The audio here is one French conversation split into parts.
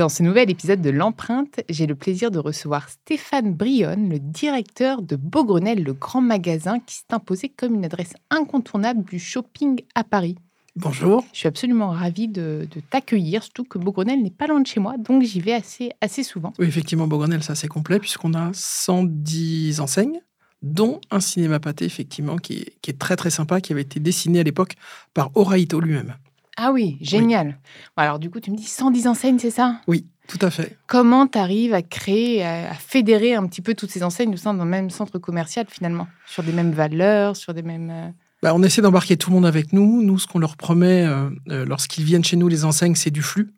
Dans ce nouvel épisode de L'Empreinte, j'ai le plaisir de recevoir Stéphane Brionne, le directeur de Beaugrenelle, le grand magasin qui s'est imposé comme une adresse incontournable du shopping à Paris. Bonjour. Je suis absolument ravie de, de t'accueillir, surtout que Beaugrenelle n'est pas loin de chez moi, donc j'y vais assez, assez souvent. Oui, effectivement, Beaugrenelle, c'est assez complet puisqu'on a 110 enseignes, dont un cinéma pâté, effectivement, qui est, qui est très très sympa, qui avait été dessiné à l'époque par Oraito lui-même. Ah oui, génial. Alors du coup, tu me dis 110 enseignes, c'est ça? Oui, tout à fait. Comment tu arrives à créer, à, fédérer un petit peu toutes ces enseignes au sein d'un même centre commercial finalement? Sur des mêmes valeurs, sur des mêmes... euh, Bah, on essaie d'embarquer tout le monde avec nous. Nous, ce qu'on leur promet euh, euh, lorsqu'ils viennent chez nous, les enseignes, c'est du flux.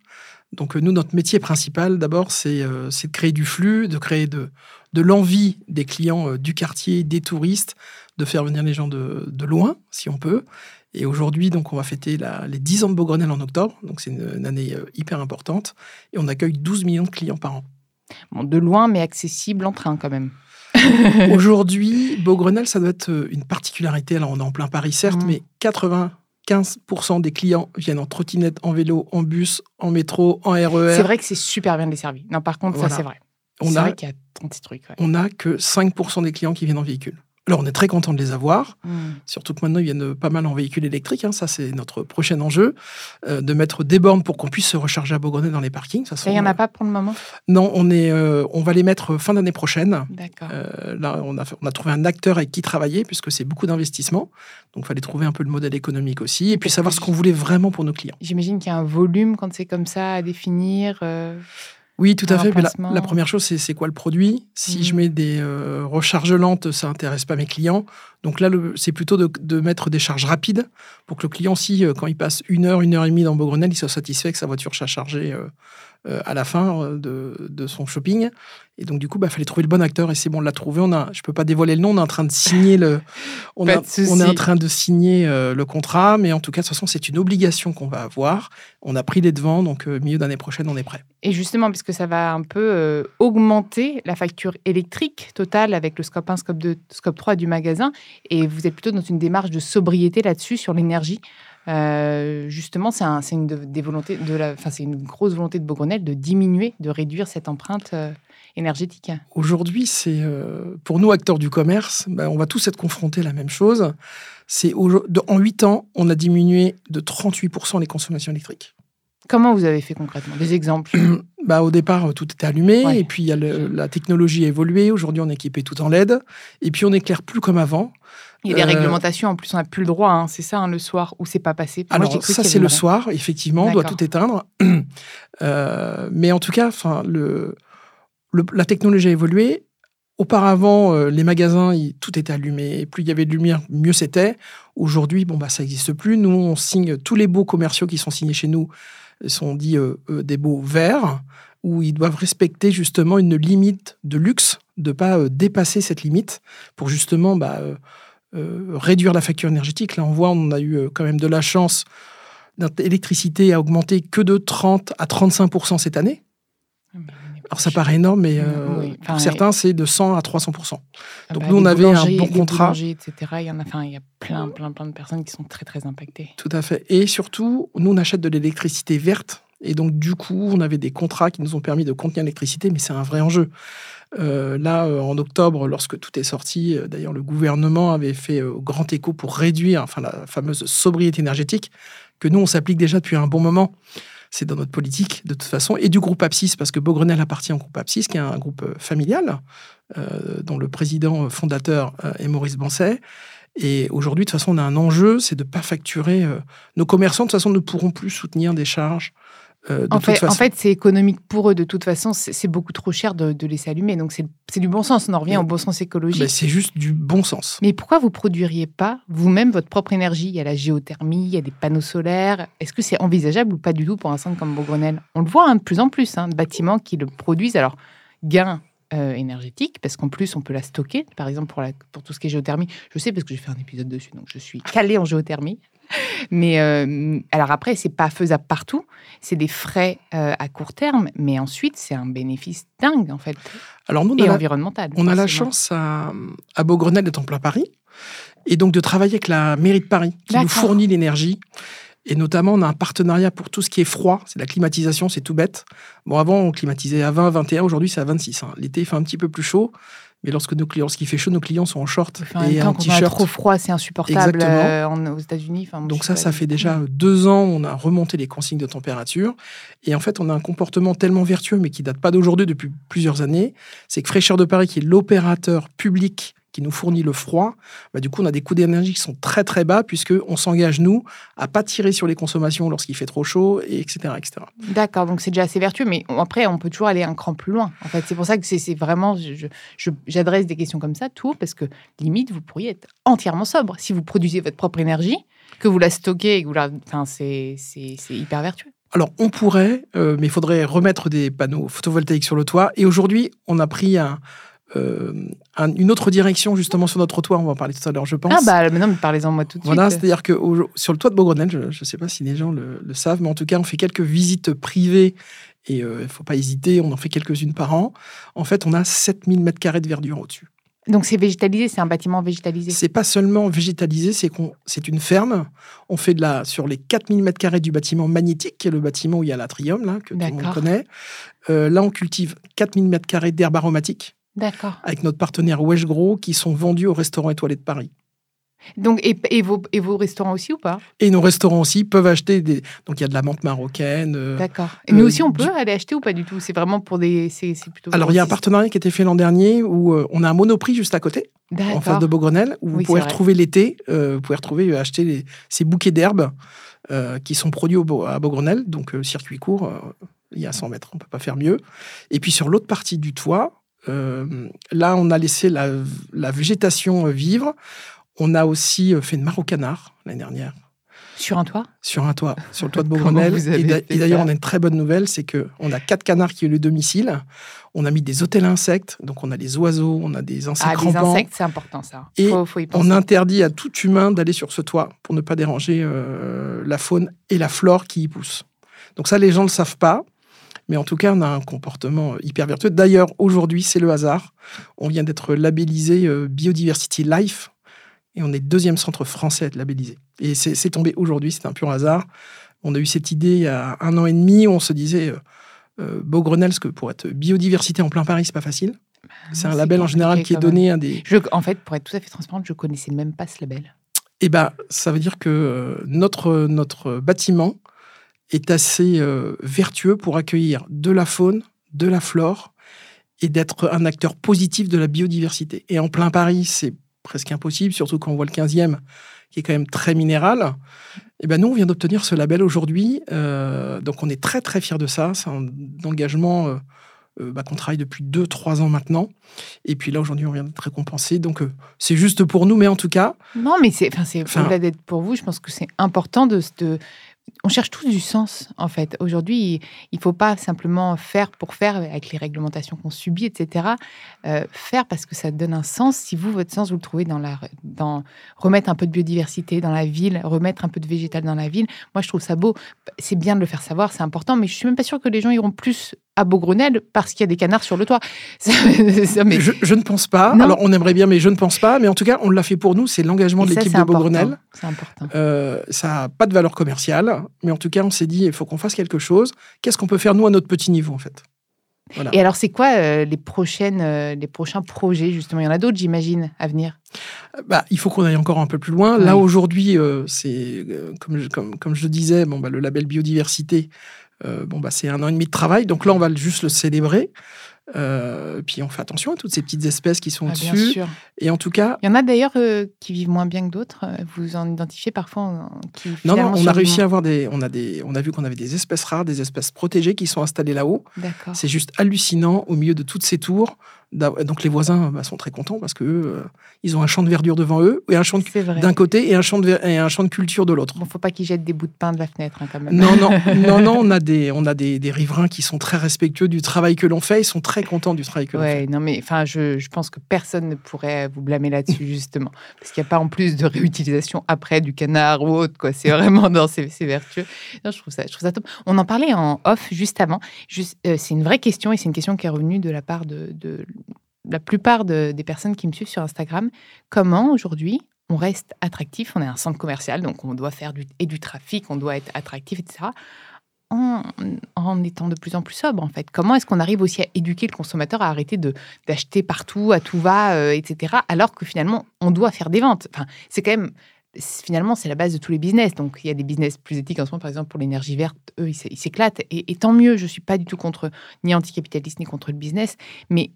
Donc, nous, notre métier principal, d'abord, c'est euh, de créer du flux, de créer de, de l'envie des clients euh, du quartier, des touristes, de faire venir les gens de, de loin, si on peut. Et aujourd'hui, donc, on va fêter la- les 10 ans de Beaugrenelle en octobre. Donc, c'est une, une année euh, hyper importante. Et on accueille 12 millions de clients par an. Bon, de loin, mais accessible en train quand même. Aujourd'hui, Beaugrenelle, ça doit être euh, une particularité. Alors, on est en plein Paris, certes, Mhm. mais 95% des clients viennent en trottinette, en vélo, en bus, en métro, en RER. C'est vrai que c'est super bien desservi. Non, par contre, Voilà. ça c'est vrai. On C'est a- vrai qu'il y a 36 trucs. ouais. On n'a que 5% des clients qui viennent en véhicule. Alors, on est très content de les avoir, Mm. surtout que maintenant, ils viennent pas mal en véhicule électrique. hein. Ça, c'est notre prochain enjeu, euh, de mettre des bornes pour qu'on puisse se recharger à Beaugrenelle dans les parkings. Ça, il n'y en a pas pour le moment? Non, on, est, euh, on va les mettre fin d'année prochaine. D'accord. Euh, là, on a, on a trouvé un acteur avec qui travailler, puisque c'est beaucoup d'investissement. Donc, il fallait trouver un peu le modèle économique aussi, et puis savoir ce qu'on voulait vraiment pour nos clients. J'imagine qu'il y a un volume quand c'est comme ça à définir. Oui, tout à fait. mais la, première chose, c'est c'est quoi le produit? Si je mets des euh, recharges lentes, ça intéresse pas mes clients. Donc là, c'est plutôt de, de mettre des charges rapides pour que le client, si euh, quand il passe une heure, une heure et demie dans Beaugrenelle, il soit satisfait que sa voiture soit chargée euh, à la fin euh, de, de son shopping. Et donc, du coup, il fallait trouver le bon acteur et c'est bon, on l'a trouvé. On a, je peux pas dévoiler le nom, on est en train de signer le, on, a- est en train de signer euh, le contrat, mais en tout cas, de toute façon, c'est une obligation qu'on va avoir. On a pris les devants, donc euh, milieu d'année prochaine, on est prêt. Et justement, puisque ça va un peu euh, augmenter la facture électrique totale avec le scope 1, scope 2, scope 3 du magasin, et vous êtes plutôt dans une démarche de sobriété là-dessus, sur l'énergie. Euh, justement, c'est un- une, de- des volontés de la, enfin, c'est une grosse volonté de Beaugrenelle de diminuer, de réduire cette empreinte euh, énergétique. Aujourd'hui, c'est euh, pour nous acteurs du commerce, ben, on va tous être confrontés à la même chose. C'est en 8 ans, on a diminué de 38% les consommations électriques. Comment vous avez fait concrètement? Des exemples Bah, au départ, tout était allumé, Ouais. et puis il y a le- la technologie a évolué. Aujourd'hui, on est équipé tout en LED, et puis on éclaire plus comme avant. Il y a des Euh, réglementations, en plus on n'a plus le droit, hein, c'est ça, hein, le soir, ou c'est pas passé Moi, Alors, ça, c'est le soir, effectivement, on doit tout éteindre. Euh, mais en tout cas, le, le- la technologie a évolué. Auparavant, euh, les magasins, tout était allumé. Plus il y avait de lumière, mieux c'était. Aujourd'hui, bon, bah, ça n'existe plus. Nous, on signe tous les baux commerciaux qui sont signés chez nous sont dits euh, euh, des baux verts, où ils doivent respecter justement une limite de luxe, de ne pas euh, dépasser cette limite, pour justement bah, euh, euh, réduire la facture énergétique. Là, on voit, on a eu euh, quand même de la chance. Notre électricité a augmenté que de 30 à 35 cette année. Alors ça paraît énorme, mais euh, Oui, enfin, pour certains, c'est de 100 à 300 Ah Donc bah, nous, on avait un bon contrat. Il y en a, enfin, il y a plein, plein, plein de personnes qui sont très, très impactées. Tout à fait. Et surtout, nous, on achète de l'électricité verte. Et donc, du coup, on avait des contrats qui nous ont permis de contenir l'électricité, mais c'est un vrai enjeu. Euh, là, euh, en octobre, lorsque tout est sorti, euh, d'ailleurs, le gouvernement avait fait grand écho pour réduire, enfin, la fameuse sobriété énergétique, que nous, on s'applique déjà depuis un bon moment. C'est dans notre politique, de toute façon, et du groupe Apsis, parce que Beaugrenelle appartient au groupe Apsis, qui est un groupe familial, dont le président fondateur est Maurice Bancet. Et aujourd'hui, de toute façon, on a un enjeu, c'est de ne pas facturer. nos commerçants, de toute façon, ne pourront plus soutenir des charges. Euh, de En toute fait, façon. en fait, c'est économique pour eux de toute façon. C'est beaucoup trop cher de, de laisser allumer. Donc, c'est du bon sens. On en revient au bon sens écologique. Ben, c'est juste du bon sens. Mais pourquoi vous produiriez pas vous-même votre propre énergie? Il y a la géothermie, il y a des panneaux solaires. Est-ce que c'est envisageable ou pas du tout pour un centre comme Beaugrenelle On le voit hein, de plus en plus, hein, de bâtiments qui le produisent. Alors, gain euh, énergétique, parce qu'en plus, on peut la stocker. Par exemple, pour, la, pour tout ce qui est géothermie, je sais parce que j'ai fait un épisode dessus, donc je suis calée en géothermie. Mais euh, alors après, c'est pas faisable partout. C'est des frais euh, à court terme, mais ensuite, c'est un bénéfice dingue, en fait, Alors, nous, on et a la- environnemental. On a la chance à, à Beaugrenelle d'être en plein Paris et donc de travailler avec la mairie de Paris qui nous fournit l'énergie. Et notamment, on a un partenariat pour tout ce qui est froid, c'est la climatisation, c'est tout bête. Bon, avant, on climatisait à 20, 21, aujourd'hui, c'est à 26. hein. L'été, il fait un petit peu plus chaud, mais lorsque nos clients, lorsqu'il fait chaud, nos clients sont en short Enfin, et en t-shirt. trop froid, c'est insupportable euh, aux États-Unis. Enfin, Donc ça, ça fait déjà deux ans, on a remonté les consignes de température. Et en fait, on a un comportement tellement vertueux, mais qui date pas d'aujourd'hui, depuis plusieurs années. C'est que Fraîcheur de Paris, qui est l'opérateur public qui nous fournit le froid, bah, du coup, on a des coûts d'énergie qui sont très très bas, puisque on s'engage, nous, à pas tirer sur les consommations lorsqu'il fait trop chaud, et etc. etc. D'accord, donc c'est déjà assez vertueux, mais après, on peut toujours aller un cran plus loin. En fait, c'est pour ça que c'est vraiment, je- je- je- j'adresse des questions comme ça, tout, parce que limite, vous pourriez être entièrement sobre si vous produisez votre propre énergie, que vous la stockez et que vous la, enfin, c'est hyper vertueux. Alors, on pourrait, euh, mais il faudrait remettre des panneaux photovoltaïques sur le toit. Et aujourd'hui, on a pris un- euh, un- une autre direction, justement, sur notre toit. On va en parler tout à l'heure, je pense. Ah bah maintenant, mais parlez-en moi tout de Voilà, suite. c'est-à-dire que au- sur le toit de Beaugrenelle, je ne sais pas si les gens le, le savent, mais en tout cas, on fait quelques visites privées et il ne faut pas hésiter, on en fait quelques-unes par an. En fait, on a 7000 mètres carrés de verdure au-dessus. Donc c'est végétalisé, c'est un bâtiment végétalisé. C'est pas seulement végétalisé, c'est qu'on, c'est une ferme. On fait de la, sur les 4000 mètres carrés du bâtiment magnétique, qui est le bâtiment où il y a l'atrium, là, que tout le monde connaît. Euh, là, on cultive 4000 mètres carrés d'herbes aromatiques D'accord. avec notre partenaire Wesh Gros, qui sont vendus au restaurant étoilé de Paris. Donc et, et vos, et vos restaurants aussi ou pas? Et nos restaurants aussi peuvent acheter des. Donc, il y a de la menthe marocaine. euh, D'accord. Mais euh, aussi, on du- peut aller acheter ou pas du tout? C'est vraiment pour des. C'est c'est plutôt. Alors, il y a un partenariat qui a été fait l'an dernier où euh, on a un monoprix juste à côté, en face de Beaugrenelle, où vous pouvez retrouver l'été, vous pouvez retrouver, acheter les- ces bouquets d'herbes qui sont produits au à Beaugrenelle, donc circuit court, il y a 100 mètres, on peut pas faire mieux. Et puis sur l'autre partie du toit, euh, là, on a laissé la, la végétation euh, vivre. On a aussi euh, fait une mare au canard l'année dernière Sur un toit? Sur un toit, sur le toit de Beaugrenelle. Et d'ailleurs, on a une très bonne nouvelle, c'est que on a quatre canards qui ont le domicile. On a mis des hôtels insectes, donc on a des oiseaux, on a des insectes Ah, des rampants. insectes, c'est important ça. Et faut, faut y penser. On interdit à tout humain d'aller sur ce toit pour ne pas déranger euh, la faune et la flore qui y poussent. Donc ça, les gens ne le savent pas. Mais en tout cas, on a un comportement hyper vertueux. D'ailleurs, aujourd'hui, c'est le hasard. On vient d'être labellisé euh, Biodiversity Life. Et on est deuxième centre français à être labellisé. Et c'est tombé aujourd'hui, c'est un pur hasard. On a eu cette idée il y a un an et demi. On se disait, euh, euh, Beaugrenelle, parce que pour être biodiversité en plein Paris, c'est pas facile. C'est un label en général qui est même. donné à des, Je, en fait, pour être tout à fait transparente, je connaissais même pas ce label. Eh ben, ça veut dire que euh, notre, notre bâtiment est assez euh, vertueux pour accueillir de la faune, de la flore et d'être un acteur positif de la biodiversité. Et en plein Paris, c'est presque impossible, surtout quand on voit le 15e, qui est quand même très minéral. Eh ben, nous, on vient d'obtenir ce label aujourd'hui. euh, donc, on est très, très fiers de ça. C'est un engagement euh, bah, qu'on travaille depuis 2-3 ans maintenant. Et puis là, aujourd'hui, on vient d'être récompensé. Donc, euh, c'est juste pour nous, mais en tout cas, Non, mais c'est, enfin, c'est au-delà d'être pour vous. Je pense que c'est important de, de- On cherche tous du sens, en fait. Aujourd'hui, il ne faut pas simplement faire pour faire avec les réglementations qu'on subit, etc. Euh, faire parce que ça donne un sens. Si vous, votre sens, vous le trouvez dans la, dans remettre un peu de biodiversité dans la ville, remettre un peu de végétal dans la ville. Moi, je trouve ça beau. C'est bien de le faire savoir, c'est important. Mais je suis même pas sûre que les gens iront plus à Beaugrenelle parce qu'il y a des canards sur le toit. Ça- ça, mais- Je, je ne pense pas. Non. Alors, on aimerait bien, mais je ne pense pas. Mais en tout cas, on l'a fait pour nous. C'est l'engagement de l'équipe de. Beaugrenelle. C'est important. Euh, ça n'a pas de valeur commerciale. Mais en tout cas, on s'est dit, il faut qu'on fasse quelque chose. Qu'est-ce qu'on peut faire, nous, à notre petit niveau, en fait? Voilà. Et alors, c'est quoi euh, les, prochaines, euh, les prochains projets, justement Il y en a d'autres, j'imagine, à venir Bah, il faut qu'on aille encore un peu plus loin. Oui. Là, aujourd'hui, euh, c'est comme, je- comme, comme je disais, bon, bah, le label biodiversité, bon, bah, c'est un an et demi de travail. Donc là, on va juste le célébrer. Euh, puis on fait attention à toutes ces petites espèces qui sont Ah, Bien dessus. sûr. Et en tout cas, Il y en a d'ailleurs euh, qui vivent moins bien que d'autres. euh, Vous en identifiez parfois euh, qui non, non, on a réussi à avoir des, on a des, on a vu qu'on avait des espèces rares, des espèces protégées qui sont installées là-haut. C'est juste hallucinant au milieu de toutes ces tours. Donc les voisins bah, sont très contents parce que euh, ils ont un champ de verdure devant eux et un champ d'un côté et un champ de et un champ de culture de l'autre. Bon, faut pas qu'ils jettent des bouts de pain de la fenêtre hein, quand même. Non, non, non, non, on a des, on a des, des riverains qui sont très respectueux du travail que l'on fait. Ils sont très contents du travail que l'on Ouais, fait. non, mais enfin, je, je pense que personne ne pourrait vous blâmer là-dessus, justement. Parce qu'il n'y a pas en plus de réutilisation après du canard ou autre, quoi. C'est vraiment dans ces, ces vertueux. Non, je, trouve ça, je trouve ça top. On en parlait en off juste avant. Juste, euh, c'est une vraie question et c'est une question qui est revenue de la part de, de la plupart de- des personnes qui me suivent sur Instagram. Comment aujourd'hui on reste attractif? On est un centre commercial, donc on doit faire du, et du trafic, on doit être attractif, etc en, étant de plus en plus sobre, en fait. Comment est-ce qu'on arrive aussi à éduquer le consommateur à arrêter d'acheter partout, à tout va, euh, etc., alors que finalement, on doit faire des ventes? Enfin, C'est quand même... Finalement, c'est la base de tous les business. Donc, il y a des business plus éthiques en ce moment, par exemple, pour l'énergie verte, eux, ils s'éclatent. Et, et tant mieux, je ne suis pas du tout contre, ni anticapitaliste, ni contre le business. Mais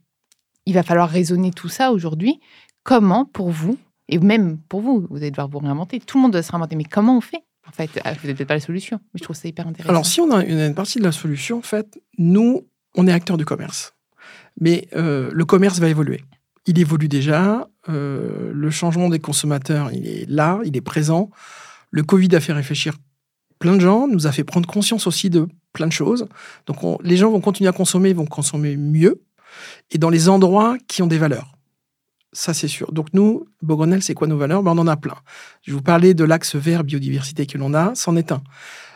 il va falloir raisonner tout ça aujourd'hui. Comment, pour vous, et même pour vous, vous allez devoir vous réinventer, tout le monde doit se réinventer, mais comment on fait en fait, Ah, vous n'êtes peut-être pas la solution, mais je trouve ça hyper intéressant. Alors, si on a une, partie de la solution, en fait, nous, on est acteurs du commerce. Mais euh, le commerce va évoluer. Il évolue déjà. euh, le changement des consommateurs, il est là, il est présent. Le Covid a fait réfléchir plein de gens, nous a fait prendre conscience aussi de plein de choses. Donc, on- les gens vont continuer à consommer, vont consommer mieux et dans les endroits qui ont des valeurs. Ça, c'est sûr. Donc, nous, Beaugrenelle, c'est quoi nos valeurs? Ben, On en a plein. Je vous parlais de l'axe vert biodiversité que l'on a, c'en est un.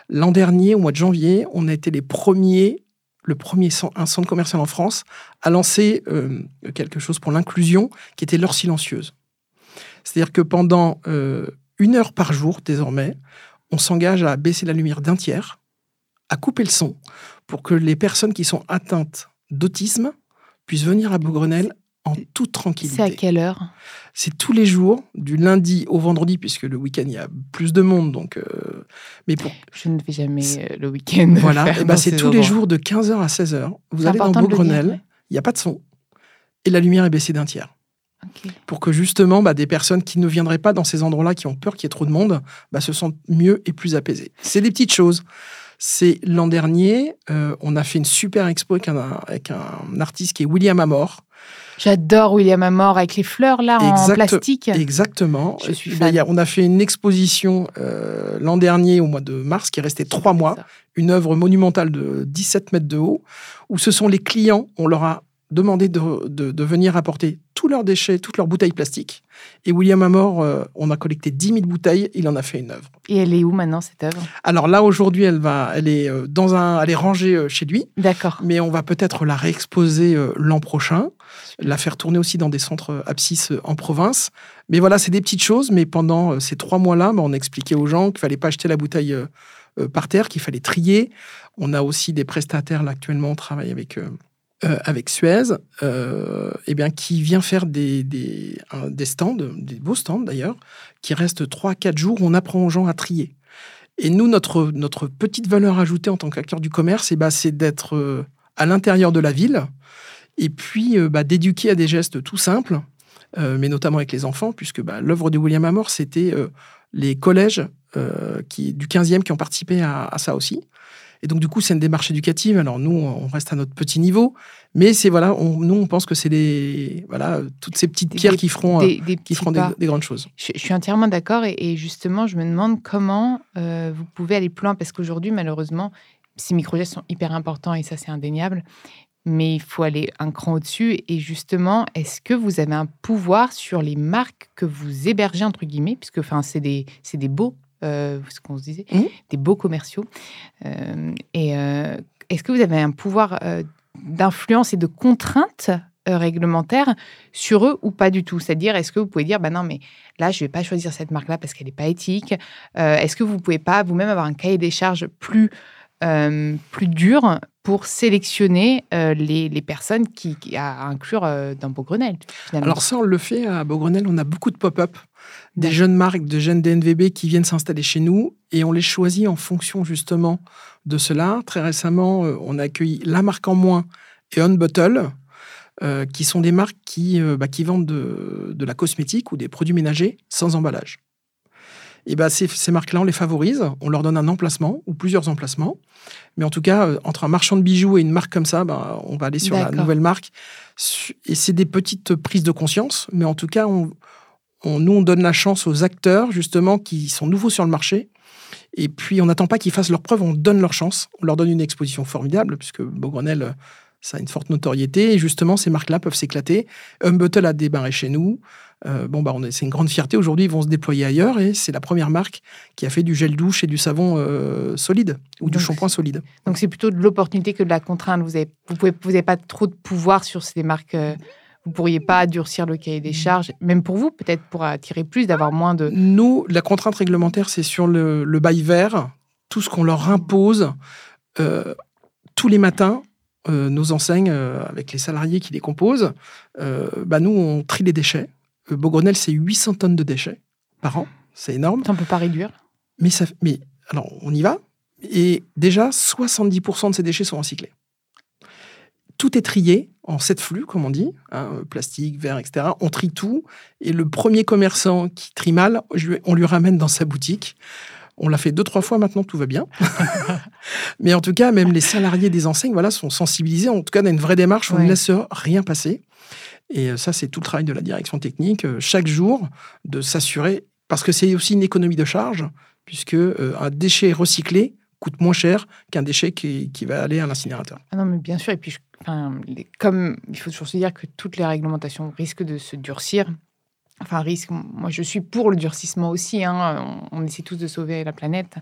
L'an dernier, au mois de janvier, on a été les premiers, le premier un centre commercial en France à lancer euh, quelque chose pour l'inclusion qui était l'heure silencieuse. C'est-à-dire que pendant euh, une heure par jour, désormais, on s'engage à baisser la lumière d'un tiers, à couper le son, pour que les personnes qui sont atteintes d'autisme puissent venir à Beaugrenelle en toute c'est à tranquillité. quelle heure? C'est tous les jours, du lundi au vendredi, puisque le week-end, il y a plus de monde. Donc, euh, mais pour, Je ne vais jamais euh, le week-end. voilà, et ben c'est ces tous les jours de 15h à 16h. Vous allez dans Beaugrenelle, ouais. il n'y a pas de son, et la lumière est baissée d'un tiers. Pour que justement, bah, des personnes qui ne viendraient pas dans ces endroits-là, qui ont peur qu'il y ait trop de monde, bah, se sentent mieux et plus apaisées. C'est des petites choses. C'est l'an dernier, euh, on a fait une super expo avec un, avec un artiste qui est William Amor. J'adore William Amor avec les fleurs là en plastique. Exactement. Je suis fan. ben, a- on a fait une exposition euh, l'an dernier, au mois de mars, qui est restée trois mois. Une œuvre monumentale de 17 mètres de haut, où ce sont les clients, on leur a demandé de, de- de venir apporter tous leurs déchets, toutes leurs bouteilles plastiques. Et William Amor, euh, on a collecté 10 000 bouteilles, il en a fait une œuvre. Et elle est où maintenant cette œuvre? Alors là, aujourd'hui, elle, va, elle, est, euh, dans un, elle est rangée euh, chez lui, D'accord. mais on va peut-être la réexposer euh, l'an prochain, la faire tourner aussi dans des centres abscisses en province. Mais voilà, c'est des petites choses, mais pendant ces trois mois-là, bah, on expliquait aux gens qu'il fallait pas acheter la bouteille par terre, qu'il fallait trier. On a aussi des prestataires, là, actuellement, on travaille avec, euh, avec Suez, euh, eh bien, qui vient faire des, des, des stands, des beaux stands d'ailleurs, qui restent 3-4 jours on apprend aux gens à trier. Et nous, notre, notre petite valeur ajoutée en tant qu'acteur du commerce, eh ben, c'est d'être euh, à l'intérieur de la ville et puis euh, bah, d'éduquer à des gestes tout simples, euh, mais notamment avec les enfants, puisque bah, l'œuvre de William Amor, c'était les collèges euh, qui, du 15e qui ont participé à, à ça aussi. Et donc, du coup, c'est une démarche éducative. Alors, nous, on reste à notre petit niveau, mais c'est voilà, on, nous, on pense que c'est les, voilà, toutes ces petites Des- pierres des- qui feront, euh, Des, des qui feront des, des grandes choses. Je, je suis entièrement d'accord et, et justement, je me demande comment euh, vous pouvez aller plus loin parce qu'aujourd'hui, malheureusement, ces micro-gestes sont hyper importants et ça, c'est indéniable. Mais il faut aller un cran au-dessus. Et justement, est-ce que vous avez un pouvoir sur les marques que vous hébergez, entre guillemets, puisque enfin, c'est des, des beaux, euh, ce qu'on se disait, Mhm. des beaux commerciaux. Euh, et euh, est-ce que vous avez un pouvoir euh, d'influence et de contrainte euh, réglementaire sur eux ou pas du tout? C'est-à-dire, est-ce que vous pouvez dire, bah non, mais là, je vais pas choisir cette marque-là parce qu'elle n'est pas éthique Euh, Est-ce que vous pouvez pas vous-même avoir un cahier des charges plus, euh, plus dur pour sélectionner euh, les, les personnes qui, qui- à inclure euh, dans Beaugrenelle finalement. Alors ça, on le fait à Beaugrenelle. On a beaucoup de pop-up, des jeunes marques, de jeunes DNVB qui viennent s'installer chez nous et on les choisit en fonction justement de cela. Très récemment, euh, on a accueilli La Marque en Moins et On Bottle, euh, qui sont des marques qui, bah, qui vendent de, de la cosmétique ou des produits ménagers sans emballage. Et bah, ces, ces marques-là, on les favorise, on leur donne un emplacement ou plusieurs emplacements. Mais en tout cas, euh, entre un marchand de bijoux et une marque comme ça, bah, on va aller sur la nouvelle marque. Et c'est des petites prises de conscience, mais en tout cas, on, on- nous, on donne la chance aux acteurs, justement, qui sont nouveaux sur le marché. Et puis, on n'attend pas qu'ils fassent leurs preuves, on donne leur chance. On leur donne une exposition formidable, puisque Beaugrenelle, euh, ça a une forte notoriété. Et justement, ces marques-là peuvent s'éclater. Humbuttle a débarré chez nous. Euh, bon, bah, c'est une grande fierté. Aujourd'hui, ils vont se déployer ailleurs. Et c'est la première marque qui a fait du gel douche et du savon euh, solide, ou du shampoing solide. Donc c'est plutôt de l'opportunité que de la contrainte. Vous avez, vous pouvez, vous n'avez pas trop de pouvoir sur ces marques. euh, vous pourriez pas durcir le cahier des charges, même pour vous, peut-être pour attirer plus, d'avoir moins de. Nous, la contrainte réglementaire, c'est sur le, le bail vert, tout ce qu'on leur impose euh, tous les matins. Euh, nos enseignes, euh, avec les salariés qui les composent, euh, bah nous, on trie les déchets. Beaugrenelle, c'est 800 tonnes de déchets par an. C'est énorme. Ça, on peut pas réduire. Mais, ça, mais alors, on y va. Et déjà, 70% de ces déchets sont recyclés. Tout est trié en sept flux, comme on dit, hein, plastique, verre, etc. On trie tout. Et le premier commerçant qui trie mal, on lui ramène dans sa boutique. On l'a fait deux, trois fois maintenant, tout va bien. Mais en tout cas, même les salariés des enseignes voilà, sont sensibilisés. En tout cas, on a une vraie démarche, on Ouais. ne laisse rien passer. Et euh, ça, c'est tout le travail de la direction technique, euh, chaque jour, de s'assurer, parce que c'est aussi une économie de charge, puisque euh, un déchet recyclé coûte moins cher qu'un déchet qui, qui va aller à l'incinérateur. Ah non, mais bien sûr. Et puis, je- enfin, les- comme il faut toujours se dire que toutes les réglementations risquent de se durcir. Enfin, risque. Moi, je suis pour le durcissement aussi. hein. On, on essaie tous de sauver la planète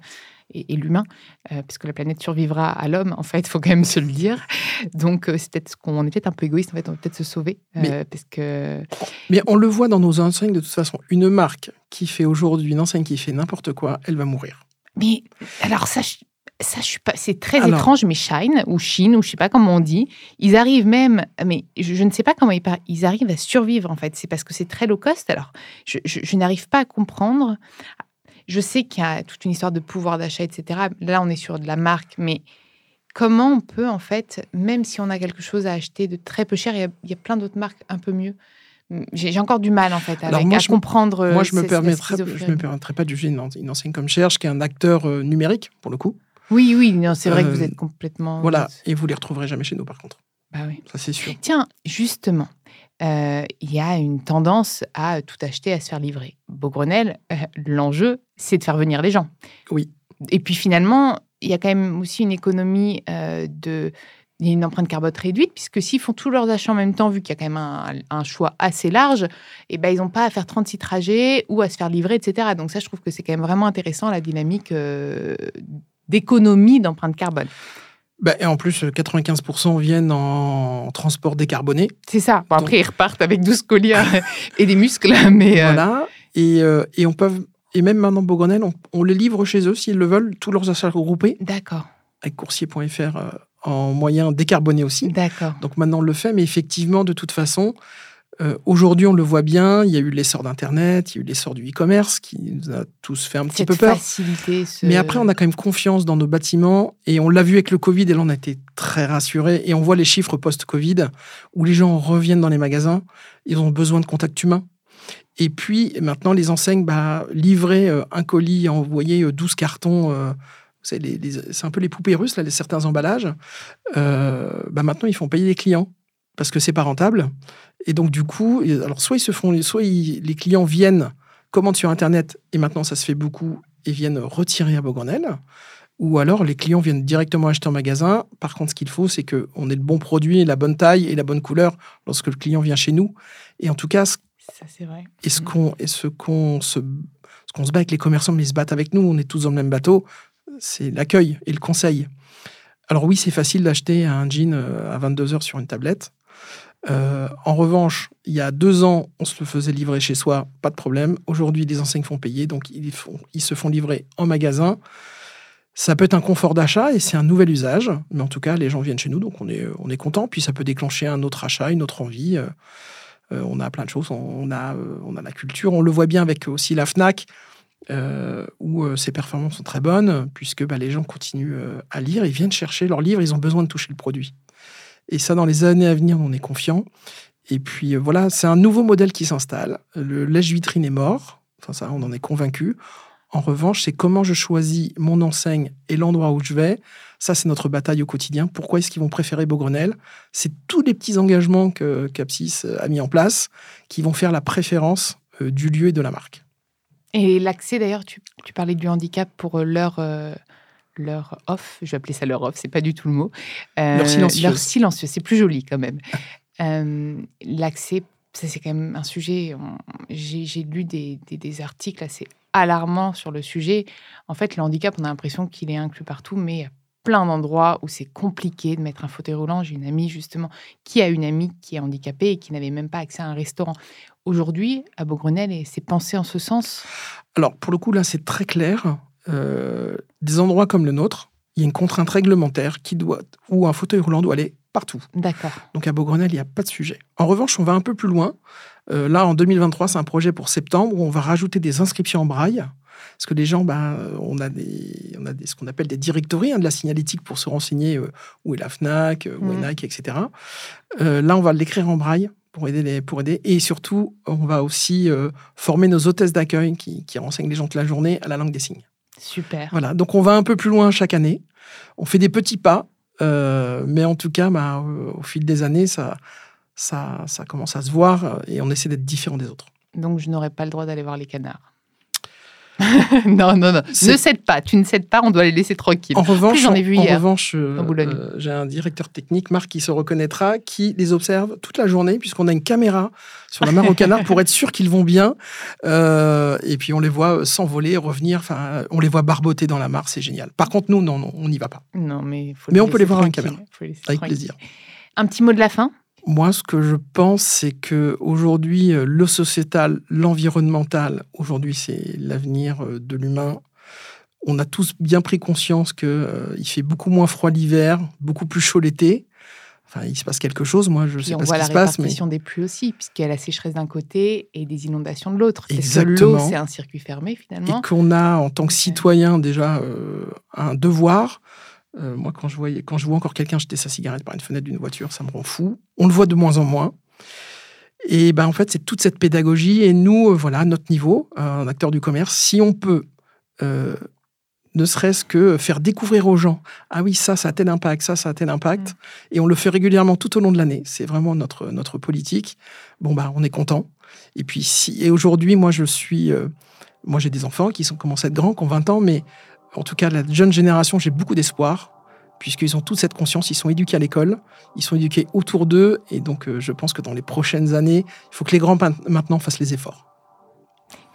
et, et l'humain, euh, parce que la planète survivra à l'homme. En fait, il faut quand même se le dire. Donc, euh, c'est peut-être qu'on est peut-être un peu égoïste. En fait, on va peut-être se sauver, euh, Mais- parce que Mais on le voit dans nos enseignes de toute façon. Une marque qui fait aujourd'hui, une enseigne qui fait n'importe quoi, elle va mourir. Mais alors ça, je- ça. C'est très Alors- étrange, mais Shine ou Chine ou je sais pas comment on dit, ils arrivent même. Mais je, je ne sais pas comment ils, ils arrivent à survivre en fait. C'est parce que c'est très low cost. Alors, je, je- je n'arrive pas à comprendre. Je sais qu'il y a toute une histoire de pouvoir d'achat, etc. Là, on est sur de la marque, mais comment on peut en fait, même si on a quelque chose à acheter de très peu cher, il y a, il y a plein d'autres marques un peu mieux. J'ai j'ai encore du mal en fait avec, Alors moi, à je comprendre. Moi, je me je schizophrénie. me permettrais pas de juger une, en- une enseigne comme Cherche, qui est un acteur euh, numérique, pour le coup. Oui, oui, non, c'est vrai que vous Euh, êtes complètement. Voilà. Et vous les retrouverez jamais chez nous, par contre. Bah oui. Ça, c'est sûr. Tiens, justement, euh, il y a une tendance à tout acheter, à se faire livrer. Beaugrenelle, euh, l'enjeu, c'est de faire venir les gens. Oui. Et puis finalement, il y a quand même aussi une économie euh, de. Il y a une empreinte carbone réduite, puisque s'ils font tous leurs achats en même temps, vu qu'il y a quand même un, un choix assez large, et ben, ils n'ont pas à faire 36 trajets ou à se faire livrer, etc. Donc ça, je trouve que c'est quand même vraiment intéressant, la dynamique euh, d'économie d'empreinte carbone. Bah, et en plus, euh, 95% viennent en transport décarboné. C'est ça. Bon, Donc- après, ils repartent avec 12 colliers et des muscles, mais... euh, Voilà. Et, euh, et on peut. Et même maintenant, Beaugrenelle, on, on les livre chez eux s'ils le veulent, tous leurs achats regroupés, D'accord, avec coursier.fr euh, en moyen décarboné aussi. d'accord. Donc maintenant, on le fait, mais effectivement, de toute façon, euh, aujourd'hui, on le voit bien, il y a eu l'essor d'Internet, il y a eu l'essor du e-commerce qui nous a tous fait un petit Cette peu peur. facilité, ce... Mais après, on a quand même confiance dans nos bâtiments et on l'a vu avec le Covid et là, on a été très rassurés. Et on voit les chiffres post-Covid où les gens reviennent dans les magasins, ils ont besoin de contact humain. Et puis maintenant, les enseignes, bah, livrer euh, un colis, envoyer euh, 12 cartons, euh, c'est un peu les poupées russes, là, les certains emballages. Euh, bah, maintenant, ils font payer les clients parce que c'est pas rentable. Et donc, du coup, alors soit ils se font, soit ils- les clients viennent, commandent sur Internet, et maintenant ça se fait beaucoup, et viennent retirer à Beaugrenelle. Ou alors les clients viennent directement acheter en magasin. Par contre, ce qu'il faut, c'est qu'on ait le bon produit, la bonne taille et la bonne couleur lorsque le client vient chez nous. Et en tout cas, Ça, c'est vrai. et ce qu'on se se bat avec les commerçants, mais ils se battent avec nous, on est tous dans le même bateau, c'est l'accueil et le conseil. Alors oui, c'est facile d'acheter un jean euh, à 22 heures sur une tablette. Euh, en revanche, il y a deux ans, on se le faisait livrer chez soi, pas de problème. Aujourd'hui, les enseignes font payer, donc ils, se font livrer en magasin. Ça peut être un confort d'achat et c'est un nouvel usage, mais en tout cas, les gens viennent chez nous, donc on est, on est content. Puis ça peut déclencher un autre achat, une autre envie. Euh, euh, on a plein de choses, on a, on a la culture, on le voit bien avec aussi la FNAC, où ses performances sont très bonnes, puisque bah, les gens continuent à lire, ils viennent chercher leurs livres, ils ont besoin de toucher le produit. Et ça, dans les années à venir, on est confiant. Et puis voilà, c'est un nouveau modèle qui s'installe. Le lèche-vitrine est mort, enfin ça, on en est convaincu. En revanche, c'est comment je choisis mon enseigne et l'endroit où je vais. Ça, c'est notre bataille au quotidien. Pourquoi est-ce qu'ils vont préférer Beaugrenelle? C'est tous les petits engagements que Capsis a mis en place qui vont faire la préférence euh, du lieu et de la marque. Et l'accès, d'ailleurs, tu, parlais du handicap pour leur, euh, leur off. Je vais appeler ça leur off, c'est pas du tout le mot. Euh, leur silencieux. Leur silencieux, c'est plus joli quand même. l'accès ça c'est quand même un sujet. J'ai lu des, des, articles assez alarmants sur le sujet. En fait, le handicap, on a l'impression qu'il est inclus partout, mais il y a plein d'endroits où c'est compliqué de mettre un fauteuil roulant. J'ai une amie justement qui a une amie qui est handicapée et qui n'avait même pas accès à un restaurant. Aujourd'hui, à Beaugrenelle, c'est pensé en ce sens? Alors, pour le coup, là, c'est très clair. Euh, des endroits comme le nôtre, il y a une contrainte réglementaire qui doit, où un fauteuil roulant doit aller partout. D'accord. Donc à Beaugrenelle, il n'y a pas de sujet. En revanche, on va un peu plus loin. Euh, là, en 2023, c'est un projet pour septembre où on va rajouter des inscriptions en braille. Parce que les gens, ben, on a, des, on a des, ce qu'on appelle des directories hein, de la signalétique pour se renseigner euh, où est la FNAC, euh, où est mm. Nike, etc. là, on va l'écrire en braille pour aider, les, pour aider. Et surtout, on va aussi former nos hôtesses d'accueil qui, qui renseignent les gens toute la journée à la langue des signes. Super. Voilà, donc on va un peu plus loin chaque année. On fait des petits pas, euh, mais en tout cas, bah, au fil des années, ça, ça, ça commence à se voir et on essaie d'être différent des autres. Donc, je n'aurais pas le droit d'aller voir les canards. non, non, non. Ne cède pas. Tu ne cèdes pas, on doit les laisser tranquilles. En revanche, j'en ai vu en, revanche, euh, euh, j'ai un directeur technique, Marc, qui se reconnaîtra, qui les observe toute la journée, puisqu'on a une caméra sur la mare aux canards pour être sûr qu'ils vont bien. Euh, et puis on les voit s'envoler, revenir. Enfin, on les voit barboter dans la mare, c'est génial. Par contre, nous, non, non, on n'y va pas. Non, mais mais on peut les voir en caméra, avec plaisir. Un petit mot de la fin? Moi, ce que je pense, c'est que aujourd'hui, euh, le sociétal, l'environnemental, aujourd'hui, c'est l'avenir euh, de l'humain. On a tous bien pris conscience qu'il euh, il fait beaucoup moins froid l'hiver, beaucoup plus chaud l'été. Enfin, il se passe quelque chose. Moi, je ne sais pas ce qui se passe. On voit la répartition des pluies aussi, puisqu'il y a la sécheresse d'un côté et des inondations de l'autre. Exactement. L'eau, c'est un circuit fermé finalement. Et qu'on a, en tant que citoyen, déjà un devoir euh, moi, quand je, voyais, quand je vois encore quelqu'un jeter sa cigarette par une fenêtre d'une voiture, ça me rend fou. On le voit de moins en moins. Et ben, en fait, c'est toute cette pédagogie. Et nous, euh, voilà, à notre niveau, un acteur du commerce, si on peut, euh, ne serait-ce que faire découvrir aux gens, ah oui, ça, ça a tel impact, ça, ça a tel impact, mm. et on le fait régulièrement tout au long de l'année. C'est vraiment notre, notre politique. Bon, ben, on est content. Et puis, si, et aujourd'hui, moi, je suis, moi, j'ai des enfants qui sont commencés à être grands, qui ont 20 ans, mais en tout cas la jeune génération, j'ai beaucoup d'espoir, puisqu'ils ont toute cette conscience, ils sont éduqués à l'école, ils sont éduqués autour d'eux, et donc euh, je pense que dans les prochaines années, il faut que les grands maintenant fassent les efforts.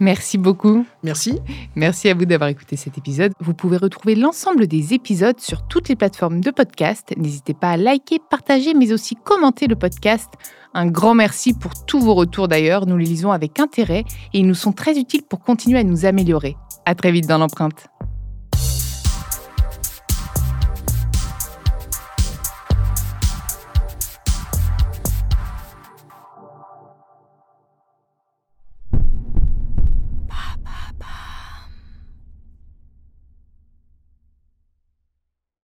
Merci beaucoup. Merci. Merci à vous d'avoir écouté cet épisode. Vous pouvez retrouver l'ensemble des épisodes sur toutes les plateformes de podcast. N'hésitez pas à liker, partager, mais aussi commenter le podcast. Un grand merci pour tous vos retours d'ailleurs. Nous les lisons avec intérêt et ils nous sont très utiles pour continuer à nous améliorer. À très vite dans l'empreinte.